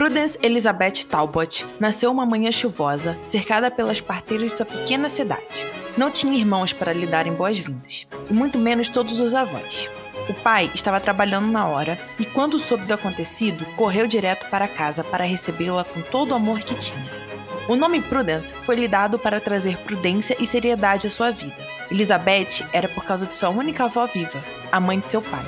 Prudence Elizabeth Talbot nasceu uma manhã chuvosa, cercada pelas parteiras de sua pequena cidade. Não tinha irmãos para lhe darem boas-vindas, e muito menos todos os avós. O pai estava trabalhando na hora e, quando soube do acontecido, correu direto para casa para recebê-la com todo o amor que tinha. O nome Prudence foi lhe dado para trazer prudência e seriedade à sua vida. Elizabeth era por causa de sua única avó viva, a mãe de seu pai.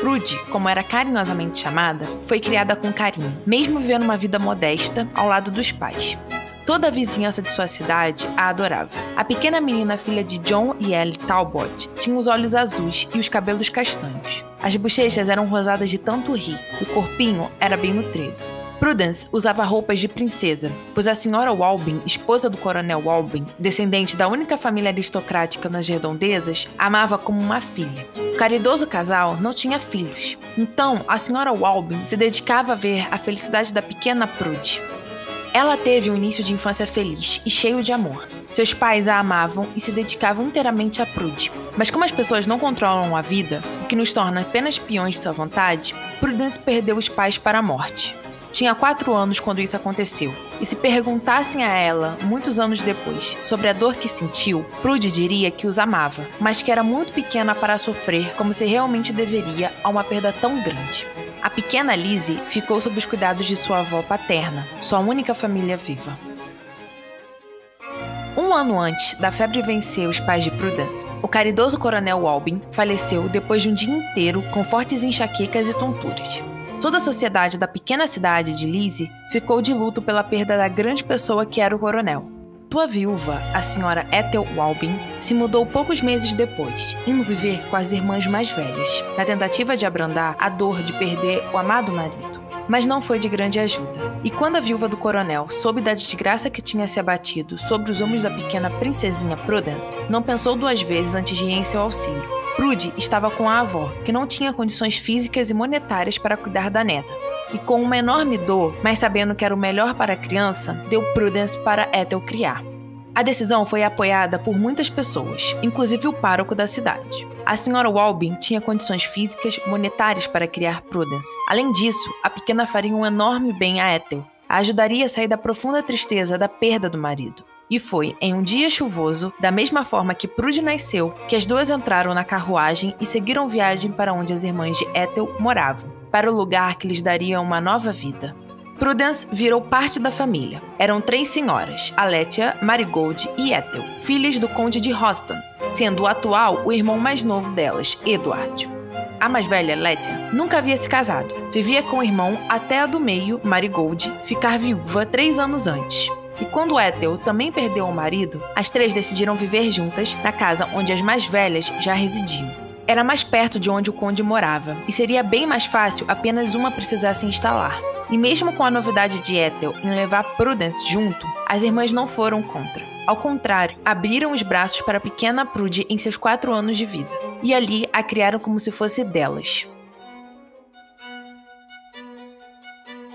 Prude, como era carinhosamente chamada, foi criada com carinho, mesmo vivendo uma vida modesta ao lado dos pais. Toda a vizinhança de sua cidade a adorava. A pequena menina filha de John e Ellie Talbot tinha os olhos azuis e os cabelos castanhos. As bochechas eram rosadas de tanto rir, o corpinho era bem nutrido. Prudence usava roupas de princesa, pois a senhora Walbin, esposa do coronel Walbin, descendente da única família aristocrática nas redondezas, amava como uma filha. O caridoso casal não tinha filhos, então a senhora Walbin se dedicava a ver a felicidade da pequena Prude. Ela teve um início de infância feliz e cheio de amor. Seus pais a amavam e se dedicavam inteiramente a Prude. Mas como as pessoas não controlam a vida, o que nos torna apenas peões de sua vontade, Prudence perdeu os pais para a morte. Tinha quatro anos quando isso aconteceu, e se perguntassem a ela, muitos anos depois, sobre a dor que sentiu, Prude diria que os amava, mas que era muito pequena para sofrer como se realmente deveria a uma perda tão grande. A pequena Lizzie ficou sob os cuidados de sua avó paterna, sua única família viva. Um ano antes da febre vencer os pais de Prudence, o caridoso coronel Walbin faleceu depois de um dia inteiro com fortes enxaquecas e tonturas. Toda a sociedade da pequena cidade de Lizzie ficou de luto pela perda da grande pessoa que era o coronel. Sua viúva, a senhora Ethel Walbin, se mudou poucos meses depois, indo viver com as irmãs mais velhas, na tentativa de abrandar a dor de perder o amado marido mas não foi de grande ajuda. E quando a viúva do coronel soube da desgraça que tinha se abatido sobre os ombros da pequena princesinha Prudence, não pensou duas vezes antes de ir em seu auxílio. Prude estava com a avó, que não tinha condições físicas e monetárias para cuidar da neta. E com uma enorme dor, mas sabendo que era o melhor para a criança, deu Prudence para Ethel criar. A decisão foi apoiada por muitas pessoas, inclusive o pároco da cidade. A senhora Walbin tinha condições físicas monetárias para criar Prudence. Além disso, a pequena faria um enorme bem a Ethel. A ajudaria a sair da profunda tristeza da perda do marido. E foi em um dia chuvoso, da mesma forma que Prude nasceu, que as duas entraram na carruagem e seguiram viagem para onde as irmãs de Ethel moravam, para o lugar que lhes daria uma nova vida. Prudence virou parte da família. Eram três senhoras, Aletia, Marigold e Ethel, filhas do conde de Roston, sendo o atual o irmão mais novo delas, Edward. A mais velha, Letia, nunca havia se casado. Vivia com o irmão até a do meio, Marigold, ficar viúva três anos antes. E quando Ethel também perdeu o marido, as três decidiram viver juntas na casa onde as mais velhas já residiam. Era mais perto de onde o conde morava, e seria bem mais fácil apenas uma precisar se instalar. E mesmo com a novidade de Ethel em levar Prudence junto, as irmãs não foram contra. Ao contrário, abriram os braços para a pequena Prude em seus quatro anos de vida. E ali a criaram como se fosse delas.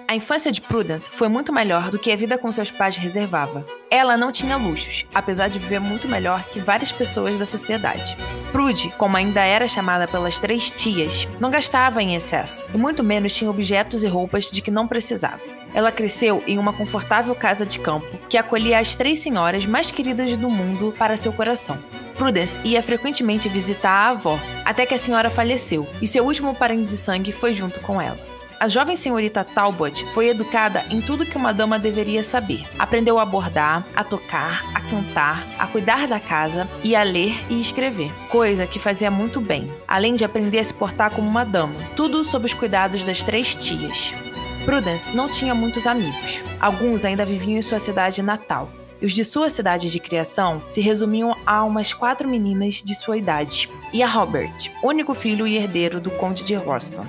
A infância de Prudence foi muito melhor do que a vida com seus pais reservava. Ela não tinha luxos, apesar de viver muito melhor que várias pessoas da sociedade. Prude, como ainda era chamada pelas três tias, não gastava em excesso, e muito menos tinha objetos e roupas de que não precisava. Ela cresceu em uma confortável casa de campo que acolhia as três senhoras mais queridas do mundo para seu coração. Prudence ia frequentemente visitar a avó, até que a senhora faleceu, e seu último parente de sangue foi junto com ela. A jovem senhorita Talbot foi educada em tudo que uma dama deveria saber. Aprendeu a bordar, a tocar, a cantar, a cuidar da casa e a ler e escrever, coisa que fazia muito bem, além de aprender a se portar como uma dama, tudo sob os cuidados das três tias. Prudence não tinha muitos amigos. Alguns ainda viviam em sua cidade natal, e os de sua cidade de criação se resumiam a umas quatro meninas de sua idade, e a Robert, único filho e herdeiro do Conde de Roston.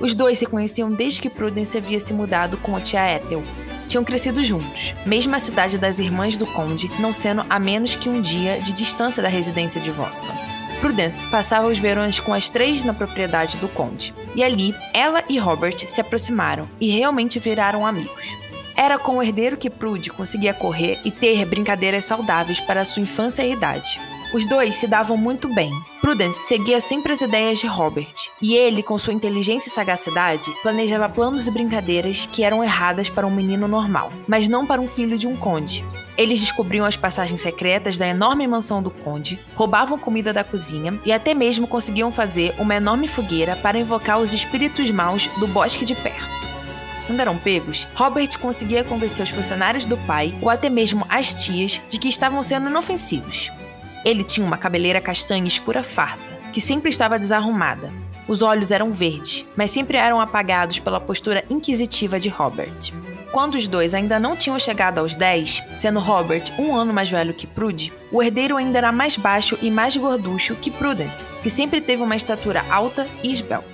Os dois se conheciam desde que Prudence havia se mudado com a tia Ethel. Tinham crescido juntos, mesmo a cidade das Irmãs do Conde não sendo a menos que um dia de distância da residência de Boston. Prudence passava os verões com as três na propriedade do Conde, e ali ela e Robert se aproximaram e realmente viraram amigos. Era com o herdeiro que Prude conseguia correr e ter brincadeiras saudáveis para sua infância e idade. Os dois se davam muito bem. Prudence seguia sempre as ideias de Robert, e ele, com sua inteligência e sagacidade, planejava planos e brincadeiras que eram erradas para um menino normal, mas não para um filho de um conde. Eles descobriam as passagens secretas da enorme mansão do conde, roubavam comida da cozinha e até mesmo conseguiam fazer uma enorme fogueira para invocar os espíritos maus do bosque de perto. Quando eram pegos, Robert conseguia convencer os funcionários do pai ou até mesmo as tias de que estavam sendo inofensivos. Ele tinha uma cabeleira castanha escura farta, que sempre estava desarrumada. Os olhos eram verdes, mas sempre eram apagados pela postura inquisitiva de Robert. Quando os dois ainda não tinham chegado aos 10, sendo Robert um ano mais velho que Prude, o herdeiro ainda era mais baixo e mais gorducho que Prudence, que sempre teve uma estatura alta e esbelta.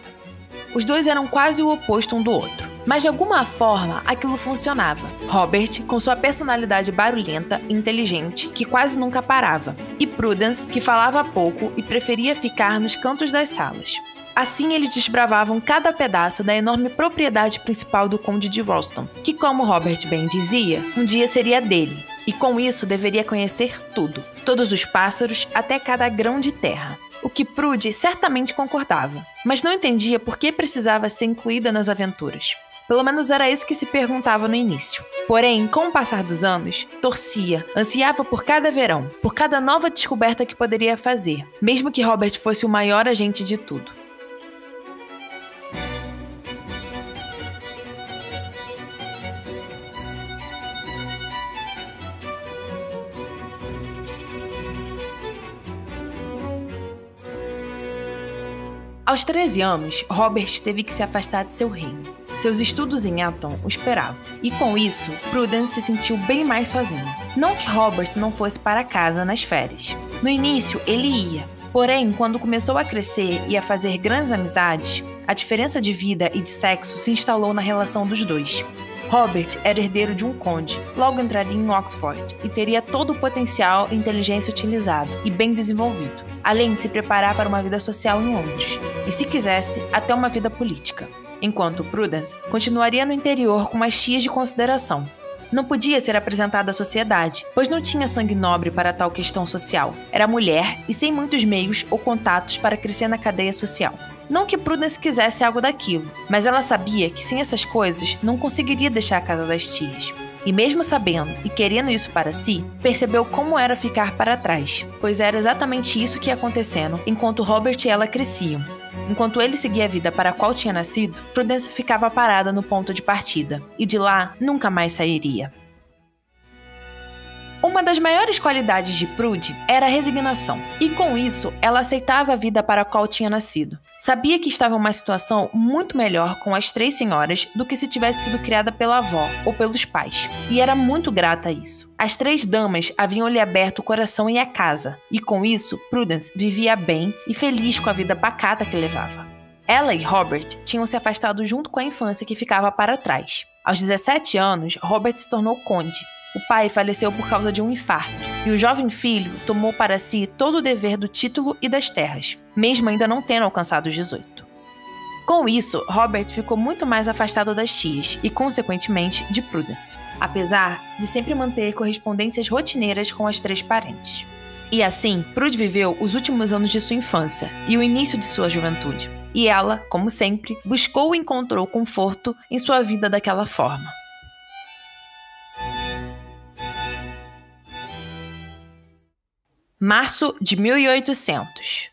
Os dois eram quase o oposto um do outro. Mas de alguma forma aquilo funcionava. Robert, com sua personalidade barulhenta e inteligente, que quase nunca parava, e Prudence, que falava pouco e preferia ficar nos cantos das salas. Assim, eles desbravavam cada pedaço da enorme propriedade principal do Conde de Ralston, que, como Robert bem dizia, um dia seria dele, e com isso deveria conhecer tudo, todos os pássaros, até cada grão de terra o que Prude certamente concordava, mas não entendia por que precisava ser incluída nas aventuras. Pelo menos era isso que se perguntava no início. Porém, com o passar dos anos, torcia, ansiava por cada verão, por cada nova descoberta que poderia fazer, mesmo que Robert fosse o maior agente de tudo. Aos 13 anos, Robert teve que se afastar de seu reino. Seus estudos em Eton o esperavam, e com isso, Prudence se sentiu bem mais sozinho. Não que Robert não fosse para casa nas férias. No início, ele ia, porém, quando começou a crescer e a fazer grandes amizades, a diferença de vida e de sexo se instalou na relação dos dois. Robert era herdeiro de um conde, logo entraria em Oxford e teria todo o potencial e inteligência utilizado e bem desenvolvido, além de se preparar para uma vida social em Londres, e se quisesse, até uma vida política. Enquanto Prudence continuaria no interior com mais tias de consideração. Não podia ser apresentada à sociedade, pois não tinha sangue nobre para tal questão social. Era mulher e sem muitos meios ou contatos para crescer na cadeia social. Não que Prudence quisesse algo daquilo, mas ela sabia que sem essas coisas não conseguiria deixar a casa das tias. E mesmo sabendo e querendo isso para si, percebeu como era ficar para trás, pois era exatamente isso que ia acontecendo enquanto Robert e ela cresciam. Enquanto ele seguia a vida para a qual tinha nascido, Prudence ficava parada no ponto de partida, e de lá nunca mais sairia. Uma das maiores qualidades de Prude era a resignação, e com isso ela aceitava a vida para a qual tinha nascido. Sabia que estava em uma situação muito melhor com as três senhoras do que se tivesse sido criada pela avó ou pelos pais, e era muito grata a isso. As três damas haviam lhe aberto o coração e a casa, e com isso Prudence vivia bem e feliz com a vida pacata que levava. Ela e Robert tinham se afastado junto com a infância que ficava para trás. Aos 17 anos, Robert se tornou conde o pai faleceu por causa de um infarto, e o jovem filho tomou para si todo o dever do título e das terras, mesmo ainda não tendo alcançado os 18. Com isso, Robert ficou muito mais afastado das tias e, consequentemente, de Prudence, apesar de sempre manter correspondências rotineiras com as três parentes. E assim, Prude viveu os últimos anos de sua infância e o início de sua juventude. E ela, como sempre, buscou e encontrou conforto em sua vida daquela forma. Março de 1800.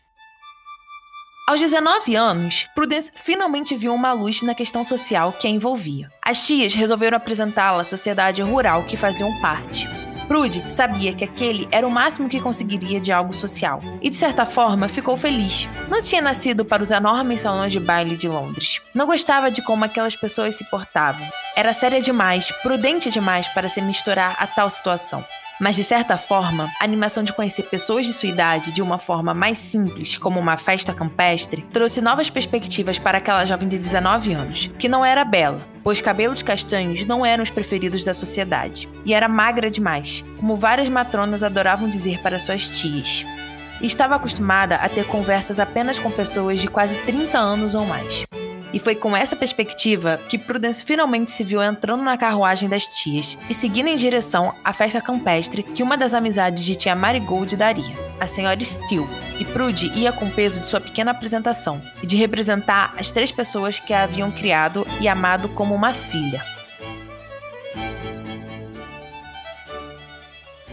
Aos 19 anos, Prudence finalmente viu uma luz na questão social que a envolvia. As tias resolveram apresentá-la à sociedade rural que faziam parte. Prude sabia que aquele era o máximo que conseguiria de algo social, e de certa forma ficou feliz. Não tinha nascido para os enormes salões de baile de Londres. Não gostava de como aquelas pessoas se portavam. Era séria demais, prudente demais para se misturar a tal situação. Mas de certa forma, a animação de conhecer pessoas de sua idade de uma forma mais simples, como uma festa campestre, trouxe novas perspectivas para aquela jovem de 19 anos, que não era bela, pois cabelos castanhos não eram os preferidos da sociedade, e era magra demais, como várias matronas adoravam dizer para suas tias. E estava acostumada a ter conversas apenas com pessoas de quase 30 anos ou mais. E foi com essa perspectiva que Prudence finalmente se viu entrando na carruagem das tias e seguindo em direção à festa campestre que uma das amizades de tia Marigold daria, a senhora Steele. E Prude ia com o peso de sua pequena apresentação e de representar as três pessoas que a haviam criado e amado como uma filha.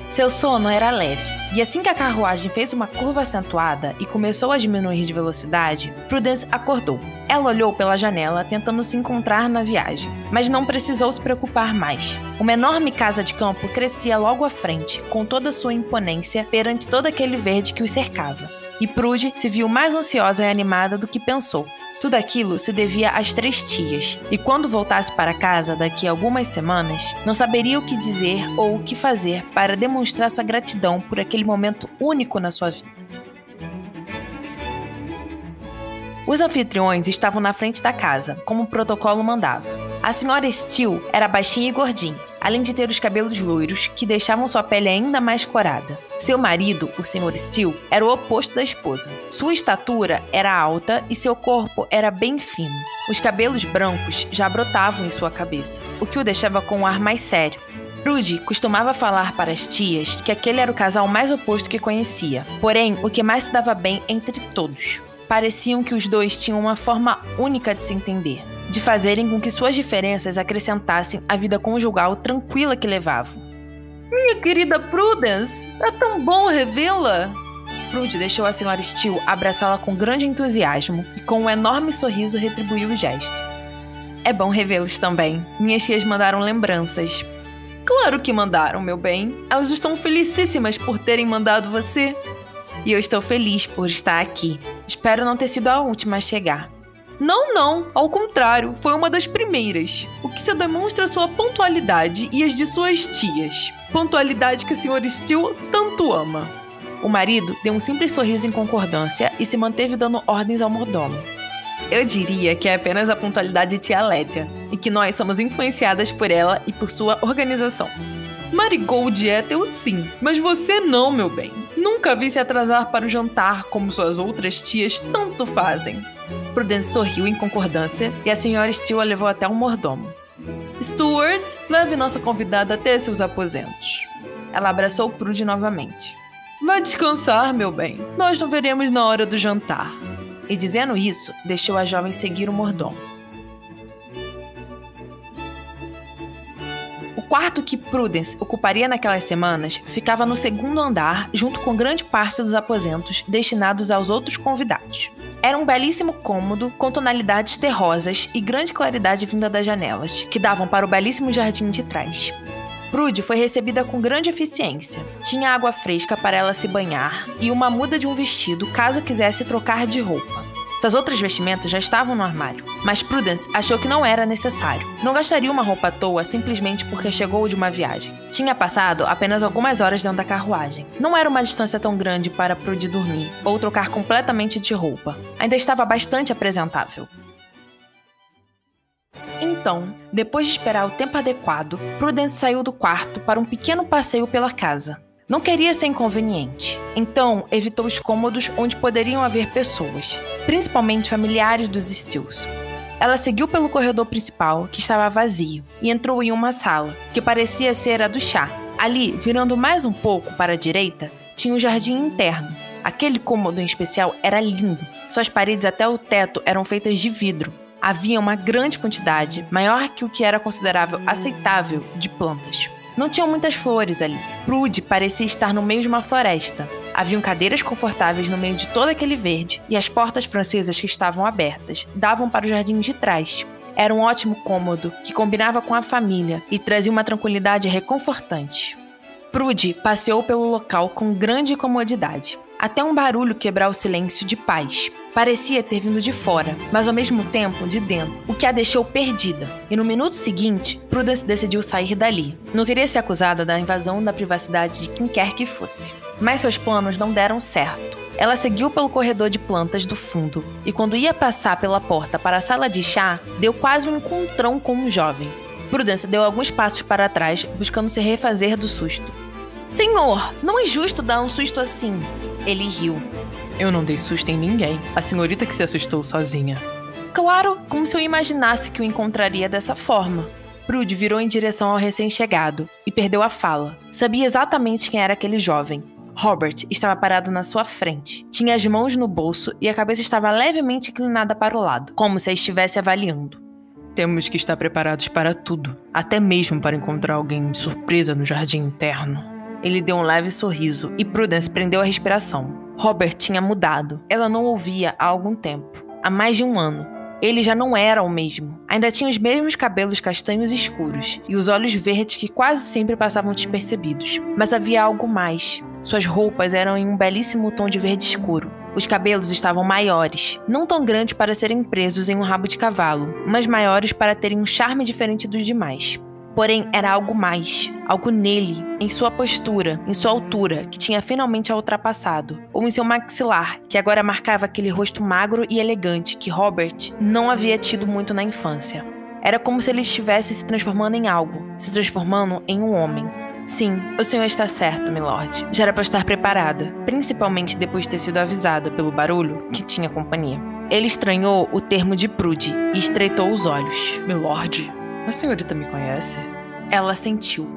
Seu sono era leve e assim que a carruagem fez uma curva acentuada e começou a diminuir de velocidade, Prudence acordou. Ela olhou pela janela, tentando se encontrar na viagem, mas não precisou se preocupar mais. Uma enorme casa de campo crescia logo à frente, com toda sua imponência perante todo aquele verde que os cercava. E Prude se viu mais ansiosa e animada do que pensou. Tudo aquilo se devia às três tias, e quando voltasse para casa daqui a algumas semanas, não saberia o que dizer ou o que fazer para demonstrar sua gratidão por aquele momento único na sua vida. Os anfitriões estavam na frente da casa, como o protocolo mandava. A senhora Steele era baixinha e gordinha, além de ter os cabelos loiros que deixavam sua pele ainda mais corada. Seu marido, o Sr. Steele, era o oposto da esposa. Sua estatura era alta e seu corpo era bem fino. Os cabelos brancos já brotavam em sua cabeça, o que o deixava com um ar mais sério. Rudy costumava falar para as tias que aquele era o casal mais oposto que conhecia, porém o que mais se dava bem entre todos. Pareciam que os dois tinham uma forma única de se entender de fazerem com que suas diferenças acrescentassem à vida conjugal tranquila que levavam. Minha querida Prudence, é tão bom revê-la! Prude deixou a senhora Steele abraçá-la com grande entusiasmo e com um enorme sorriso retribuiu o gesto. É bom revê-los também. Minhas tias mandaram lembranças. Claro que mandaram, meu bem. Elas estão felicíssimas por terem mandado você. E eu estou feliz por estar aqui. Espero não ter sido a última a chegar. Não, não, ao contrário, foi uma das primeiras, o que se demonstra sua pontualidade e as de suas tias. Pontualidade que a senhora Steele tanto ama. O marido deu um simples sorriso em concordância e se manteve dando ordens ao mordomo. Eu diria que é apenas a pontualidade de tia Lédia, e que nós somos influenciadas por ela e por sua organização. Marigold é teu sim, mas você não, meu bem. Nunca vi se atrasar para o jantar como suas outras tias tanto fazem. Prudence sorriu em concordância e a senhora Steele a levou até um mordomo. Stuart, leve nossa convidada até seus aposentos. Ela abraçou Prude novamente. Vá descansar, meu bem. Nós não veremos na hora do jantar. E dizendo isso, deixou a jovem seguir o mordomo. Quarto que Prudence ocuparia naquelas semanas ficava no segundo andar, junto com grande parte dos aposentos destinados aos outros convidados. Era um belíssimo cômodo com tonalidades terrosas e grande claridade vinda das janelas, que davam para o belíssimo jardim de trás. Prude foi recebida com grande eficiência. Tinha água fresca para ela se banhar e uma muda de um vestido caso quisesse trocar de roupa. Suas outras vestimentas já estavam no armário, mas Prudence achou que não era necessário. Não gastaria uma roupa à toa simplesmente porque chegou de uma viagem. Tinha passado apenas algumas horas dentro da carruagem. Não era uma distância tão grande para Prude dormir ou trocar completamente de roupa. Ainda estava bastante apresentável. Então, depois de esperar o tempo adequado, Prudence saiu do quarto para um pequeno passeio pela casa. Não queria ser inconveniente, então evitou os cômodos onde poderiam haver pessoas, principalmente familiares dos Steels. Ela seguiu pelo corredor principal, que estava vazio, e entrou em uma sala, que parecia ser a do chá. Ali, virando mais um pouco para a direita, tinha um jardim interno. Aquele cômodo em especial era lindo. Suas paredes até o teto eram feitas de vidro. Havia uma grande quantidade, maior que o que era considerável aceitável, de plantas. Não tinham muitas flores ali. Prude parecia estar no meio de uma floresta. Haviam cadeiras confortáveis no meio de todo aquele verde e as portas francesas que estavam abertas davam para o jardim de trás. Era um ótimo cômodo que combinava com a família e trazia uma tranquilidade reconfortante. Prude passeou pelo local com grande comodidade, até um barulho quebrar o silêncio de paz. Parecia ter vindo de fora, mas ao mesmo tempo de dentro, o que a deixou perdida. E no minuto seguinte, Prudence decidiu sair dali. Não queria ser acusada da invasão da privacidade de quem quer que fosse. Mas seus planos não deram certo. Ela seguiu pelo corredor de plantas do fundo e, quando ia passar pela porta para a sala de chá, deu quase um encontrão com um jovem. Prudence deu alguns passos para trás, buscando se refazer do susto. Senhor, não é justo dar um susto assim. Ele riu. Eu não dei susto em ninguém. A senhorita que se assustou sozinha. Claro, como se eu imaginasse que o encontraria dessa forma. Prude virou em direção ao recém-chegado e perdeu a fala. Sabia exatamente quem era aquele jovem. Robert estava parado na sua frente. Tinha as mãos no bolso e a cabeça estava levemente inclinada para o lado, como se a estivesse avaliando. Temos que estar preparados para tudo, até mesmo para encontrar alguém de surpresa no jardim interno. Ele deu um leve sorriso e Prudence prendeu a respiração. Robert tinha mudado. Ela não ouvia há algum tempo há mais de um ano. Ele já não era o mesmo. Ainda tinha os mesmos cabelos castanhos escuros e os olhos verdes que quase sempre passavam despercebidos. Mas havia algo mais. Suas roupas eram em um belíssimo tom de verde escuro, os cabelos estavam maiores, não tão grandes para serem presos em um rabo de cavalo, mas maiores para terem um charme diferente dos demais. Porém, era algo mais, algo nele, em sua postura, em sua altura, que tinha finalmente a ultrapassado, ou em seu maxilar, que agora marcava aquele rosto magro e elegante que Robert não havia tido muito na infância. Era como se ele estivesse se transformando em algo, se transformando em um homem. Sim, o senhor está certo, milord. Já era para estar preparada, principalmente depois de ter sido avisada pelo barulho que tinha companhia. Ele estranhou o termo de prude e estreitou os olhos. Milord, a senhorita me conhece? Ela sentiu.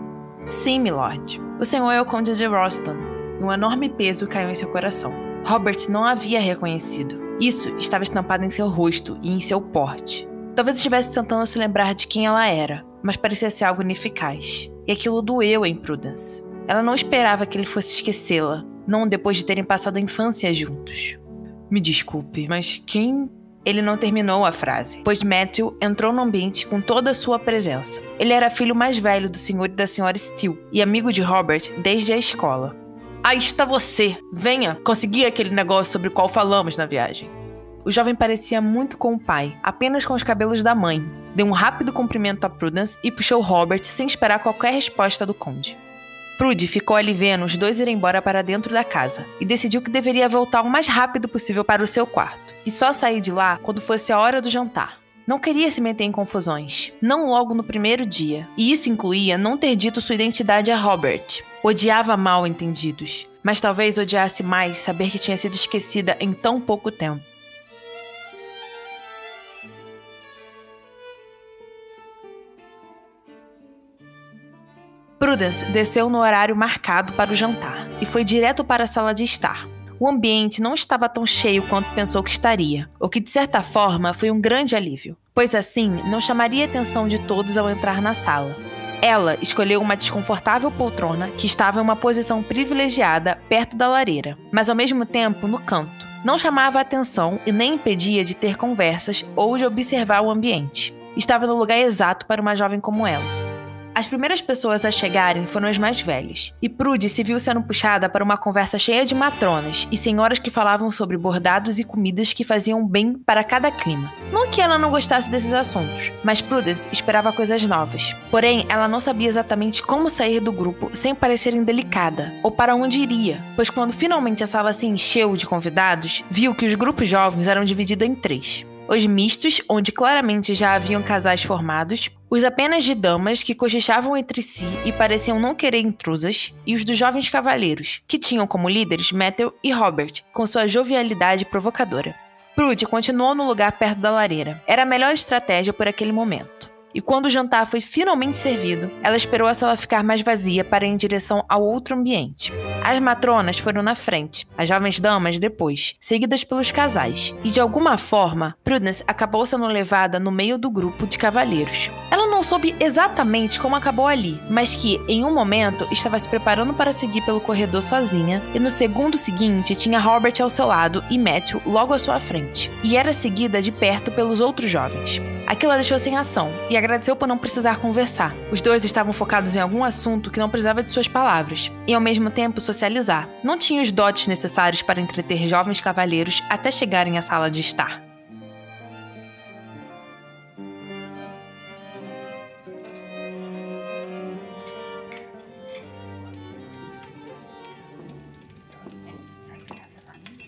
Sim, milord. O senhor é o conde de Roston. Um enorme peso caiu em seu coração. Robert não havia reconhecido. Isso estava estampado em seu rosto e em seu porte. Talvez estivesse tentando se lembrar de quem ela era, mas parecia ser algo ineficaz. E aquilo doeu em Prudence. Ela não esperava que ele fosse esquecê-la, não depois de terem passado a infância juntos. Me desculpe, mas quem ele não terminou a frase, pois Matthew entrou no ambiente com toda a sua presença. Ele era filho mais velho do senhor e da senhora Steele e amigo de Robert desde a escola. Aí está você! Venha! Consegui aquele negócio sobre o qual falamos na viagem. O jovem parecia muito com o pai, apenas com os cabelos da mãe. Deu um rápido cumprimento a Prudence e puxou Robert sem esperar qualquer resposta do conde. Prude ficou ali vendo os dois irem embora para dentro da casa e decidiu que deveria voltar o mais rápido possível para o seu quarto e só sair de lá quando fosse a hora do jantar. Não queria se meter em confusões, não logo no primeiro dia, e isso incluía não ter dito sua identidade a Robert. Odiava mal entendidos, mas talvez odiasse mais saber que tinha sido esquecida em tão pouco tempo. Prudence desceu no horário marcado para o jantar e foi direto para a sala de estar. O ambiente não estava tão cheio quanto pensou que estaria, o que de certa forma foi um grande alívio, pois assim não chamaria a atenção de todos ao entrar na sala. Ela escolheu uma desconfortável poltrona que estava em uma posição privilegiada perto da lareira, mas ao mesmo tempo no canto. Não chamava atenção e nem impedia de ter conversas ou de observar o ambiente. Estava no lugar exato para uma jovem como ela. As primeiras pessoas a chegarem foram as mais velhas, e Prude se viu sendo puxada para uma conversa cheia de matronas e senhoras que falavam sobre bordados e comidas que faziam bem para cada clima. Não que ela não gostasse desses assuntos, mas Prudence esperava coisas novas. Porém, ela não sabia exatamente como sair do grupo sem parecer indelicada, ou para onde iria, pois quando finalmente a sala se encheu de convidados, viu que os grupos jovens eram divididos em três os mistos, onde claramente já haviam casais formados, os apenas de damas que cochichavam entre si e pareciam não querer intrusas, e os dos jovens cavaleiros, que tinham como líderes Matthew e Robert, com sua jovialidade provocadora. Prude continuou no lugar perto da lareira. Era a melhor estratégia por aquele momento. E quando o jantar foi finalmente servido, ela esperou a sala ficar mais vazia para ir em direção ao outro ambiente. As matronas foram na frente, as jovens damas depois, seguidas pelos casais. E de alguma forma, Prudence acabou sendo levada no meio do grupo de cavalheiros. Ela não soube exatamente como acabou ali, mas que, em um momento, estava se preparando para seguir pelo corredor sozinha, e no segundo seguinte tinha Robert ao seu lado e Matthew logo à sua frente. E era seguida de perto pelos outros jovens. Aquilo a deixou sem ação e agradeceu por não precisar conversar. Os dois estavam focados em algum assunto que não precisava de suas palavras, e ao mesmo tempo socializar. Não tinha os dotes necessários para entreter jovens cavalheiros até chegarem à sala de estar.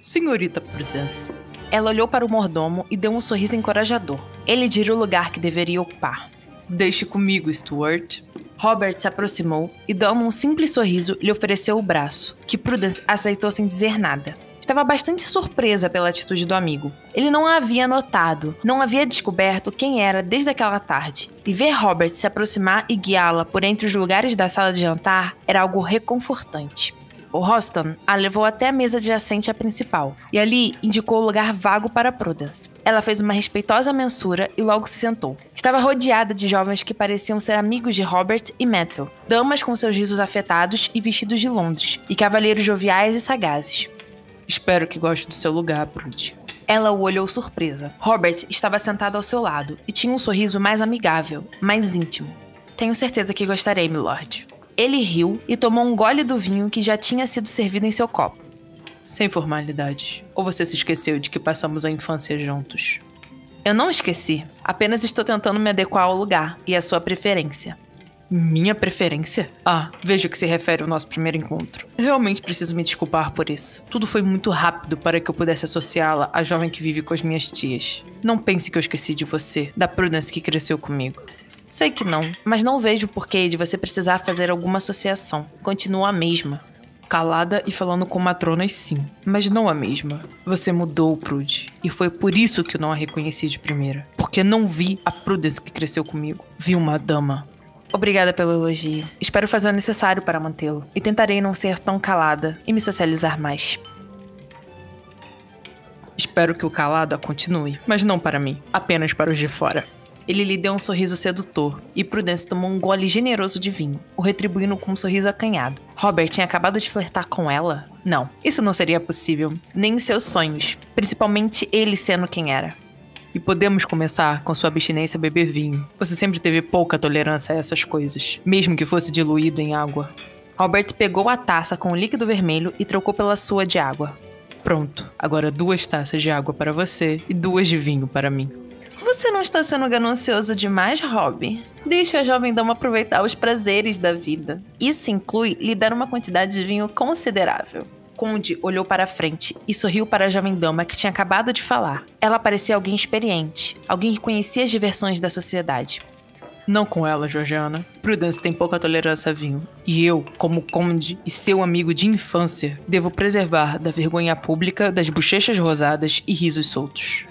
Senhorita Prudence, ela olhou para o mordomo e deu um sorriso encorajador. Ele diriu o lugar que deveria ocupar. Deixe comigo, Stuart. Robert se aproximou e, dando um simples sorriso, lhe ofereceu o braço, que Prudence aceitou sem dizer nada. Estava bastante surpresa pela atitude do amigo. Ele não a havia notado, não havia descoberto quem era desde aquela tarde. E ver Robert se aproximar e guiá-la por entre os lugares da sala de jantar era algo reconfortante. O Roston a levou até a mesa adjacente à principal, e ali indicou o lugar vago para Prudence. Ela fez uma respeitosa mensura e logo se sentou. Estava rodeada de jovens que pareciam ser amigos de Robert e Matthew, damas com seus risos afetados e vestidos de Londres, e cavalheiros joviais e sagazes. Espero que goste do seu lugar, Prude. Ela o olhou surpresa. Robert estava sentado ao seu lado e tinha um sorriso mais amigável, mais íntimo. Tenho certeza que gostarei, milord. Ele riu e tomou um gole do vinho que já tinha sido servido em seu copo. Sem formalidades. Ou você se esqueceu de que passamos a infância juntos? Eu não esqueci. Apenas estou tentando me adequar ao lugar e à sua preferência. Minha preferência? Ah, vejo que se refere ao nosso primeiro encontro. Eu realmente preciso me desculpar por isso. Tudo foi muito rápido para que eu pudesse associá-la à jovem que vive com as minhas tias. Não pense que eu esqueci de você, da Prudence que cresceu comigo. Sei que não, mas não vejo o porquê de você precisar fazer alguma associação. Continua a mesma. Calada e falando com matronas, sim, mas não a mesma. Você mudou, Prude, e foi por isso que eu não a reconheci de primeira. Porque não vi a Prudence que cresceu comigo. Vi uma dama. Obrigada pelo elogio. Espero fazer o necessário para mantê-lo. E tentarei não ser tão calada e me socializar mais. Espero que o calado continue, mas não para mim, apenas para os de fora. Ele lhe deu um sorriso sedutor, e Prudence tomou um gole generoso de vinho, o retribuindo com um sorriso acanhado. Robert tinha acabado de flertar com ela? Não, isso não seria possível, nem em seus sonhos, principalmente ele sendo quem era. E podemos começar com sua abstinência a beber vinho. Você sempre teve pouca tolerância a essas coisas, mesmo que fosse diluído em água. Robert pegou a taça com o líquido vermelho e trocou pela sua de água. Pronto, agora duas taças de água para você e duas de vinho para mim. Você não está sendo ganancioso demais, Rob? Deixe a jovem dama aproveitar os prazeres da vida. Isso inclui lhe dar uma quantidade de vinho considerável. Conde olhou para frente e sorriu para a jovem dama que tinha acabado de falar. Ela parecia alguém experiente, alguém que conhecia as diversões da sociedade. Não com ela, Georgiana. Prudence tem pouca tolerância a vinho. E eu, como conde e seu amigo de infância, devo preservar da vergonha pública, das bochechas rosadas e risos soltos.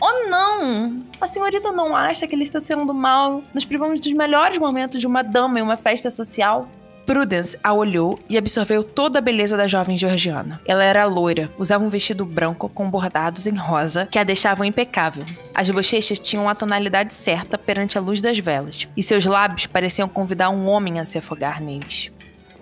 Oh, não! A senhorita não acha que ele está sendo mal? Nos privamos dos melhores momentos de uma dama em uma festa social? Prudence a olhou e absorveu toda a beleza da jovem georgiana. Ela era loira, usava um vestido branco com bordados em rosa que a deixavam impecável. As bochechas tinham a tonalidade certa perante a luz das velas, e seus lábios pareciam convidar um homem a se afogar neles.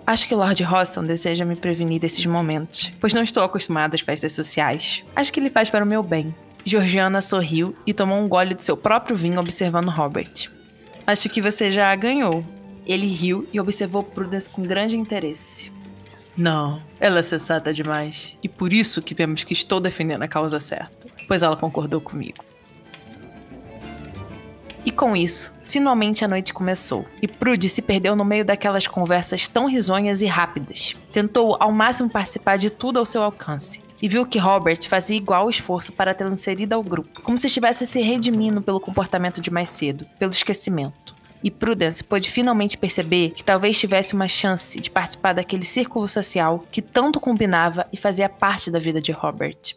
Acho que Lord Hoston deseja me prevenir desses momentos, pois não estou acostumada às festas sociais. Acho que ele faz para o meu bem. Georgiana sorriu e tomou um gole do seu próprio vinho observando Robert. Acho que você já ganhou. Ele riu e observou Prudence com grande interesse. Não, ela é sensata demais. E por isso que vemos que estou defendendo a causa certa. Pois ela concordou comigo. E com isso, finalmente a noite começou. E Prude se perdeu no meio daquelas conversas tão risonhas e rápidas. Tentou ao máximo participar de tudo ao seu alcance e viu que Robert fazia igual esforço para tê-la inserida ao grupo, como se estivesse se redimindo pelo comportamento de mais cedo, pelo esquecimento. E Prudence pôde finalmente perceber que talvez tivesse uma chance de participar daquele círculo social que tanto combinava e fazia parte da vida de Robert.